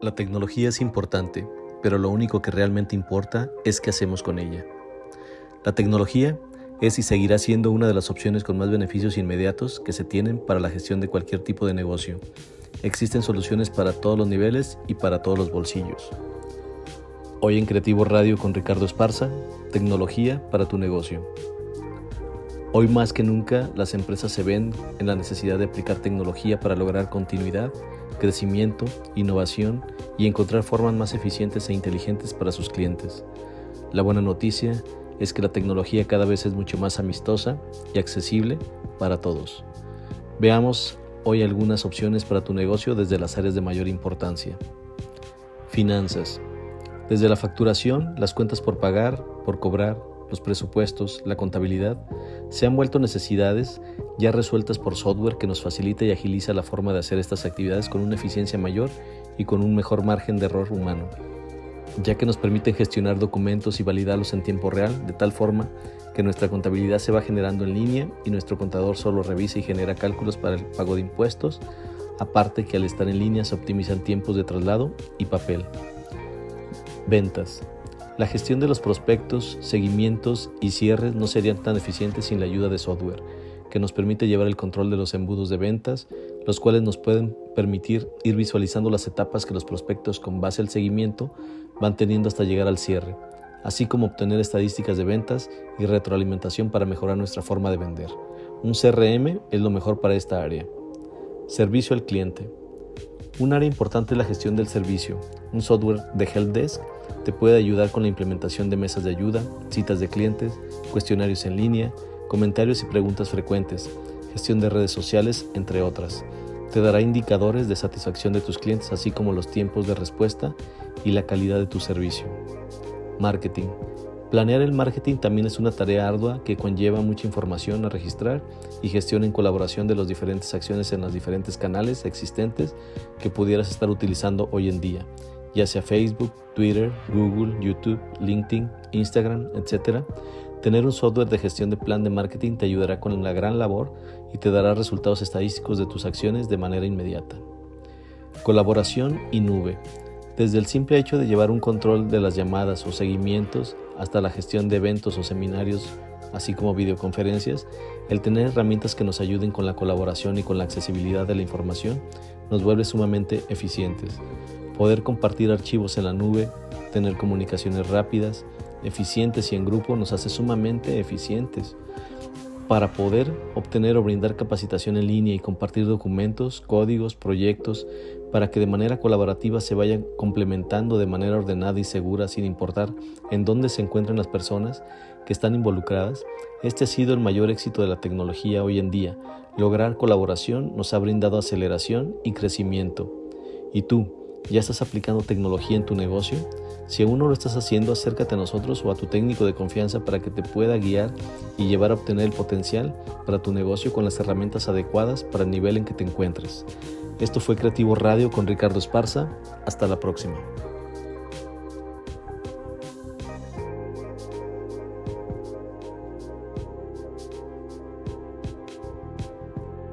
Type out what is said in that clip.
La tecnología es importante, pero lo único que realmente importa es qué hacemos con ella. La tecnología es y seguirá siendo una de las opciones con más beneficios inmediatos que se tienen para la gestión de cualquier tipo de negocio. Existen soluciones para todos los niveles y para todos los bolsillos. Hoy en Creativo Radio con Ricardo Esparza, tecnología para tu negocio. Hoy más que nunca las empresas se ven en la necesidad de aplicar tecnología para lograr continuidad, crecimiento, innovación y encontrar formas más eficientes e inteligentes para sus clientes. La buena noticia es que la tecnología cada vez es mucho más amistosa y accesible para todos. Veamos hoy algunas opciones para tu negocio desde las áreas de mayor importancia. Finanzas. Desde la facturación, las cuentas por pagar, por cobrar, los presupuestos, la contabilidad, se han vuelto necesidades ya resueltas por software que nos facilita y agiliza la forma de hacer estas actividades con una eficiencia mayor y con un mejor margen de error humano, ya que nos permiten gestionar documentos y validarlos en tiempo real, de tal forma que nuestra contabilidad se va generando en línea y nuestro contador solo revisa y genera cálculos para el pago de impuestos, aparte que al estar en línea se optimizan tiempos de traslado y papel. Ventas. La gestión de los prospectos, seguimientos y cierres no serían tan eficientes sin la ayuda de software, que nos permite llevar el control de los embudos de ventas, los cuales nos pueden permitir ir visualizando las etapas que los prospectos con base al seguimiento van teniendo hasta llegar al cierre, así como obtener estadísticas de ventas y retroalimentación para mejorar nuestra forma de vender. Un CRM es lo mejor para esta área. Servicio al cliente. Un área importante es la gestión del servicio. Un software de helpdesk te puede ayudar con la implementación de mesas de ayuda, citas de clientes, cuestionarios en línea, comentarios y preguntas frecuentes, gestión de redes sociales, entre otras. Te dará indicadores de satisfacción de tus clientes, así como los tiempos de respuesta y la calidad de tu servicio. Marketing. Planear el marketing también es una tarea ardua que conlleva mucha información a registrar y gestión en colaboración de las diferentes acciones en los diferentes canales existentes que pudieras estar utilizando hoy en día, ya sea Facebook, Twitter, Google, YouTube, LinkedIn, Instagram, etc. Tener un software de gestión de plan de marketing te ayudará con la gran labor y te dará resultados estadísticos de tus acciones de manera inmediata. Colaboración y nube. Desde el simple hecho de llevar un control de las llamadas o seguimientos hasta la gestión de eventos o seminarios, así como videoconferencias, el tener herramientas que nos ayuden con la colaboración y con la accesibilidad de la información nos vuelve sumamente eficientes. Poder compartir archivos en la nube, tener comunicaciones rápidas, eficientes y en grupo nos hace sumamente eficientes para poder obtener o brindar capacitación en línea y compartir documentos, códigos, proyectos, para que de manera colaborativa se vayan complementando de manera ordenada y segura sin importar en dónde se encuentran las personas que están involucradas, este ha sido el mayor éxito de la tecnología hoy en día. Lograr colaboración nos ha brindado aceleración y crecimiento. ¿Y tú, ya estás aplicando tecnología en tu negocio? Si aún no lo estás haciendo, acércate a nosotros o a tu técnico de confianza para que te pueda guiar y llevar a obtener el potencial para tu negocio con las herramientas adecuadas para el nivel en que te encuentres. Esto fue Creativo Radio con Ricardo Esparza. Hasta la próxima.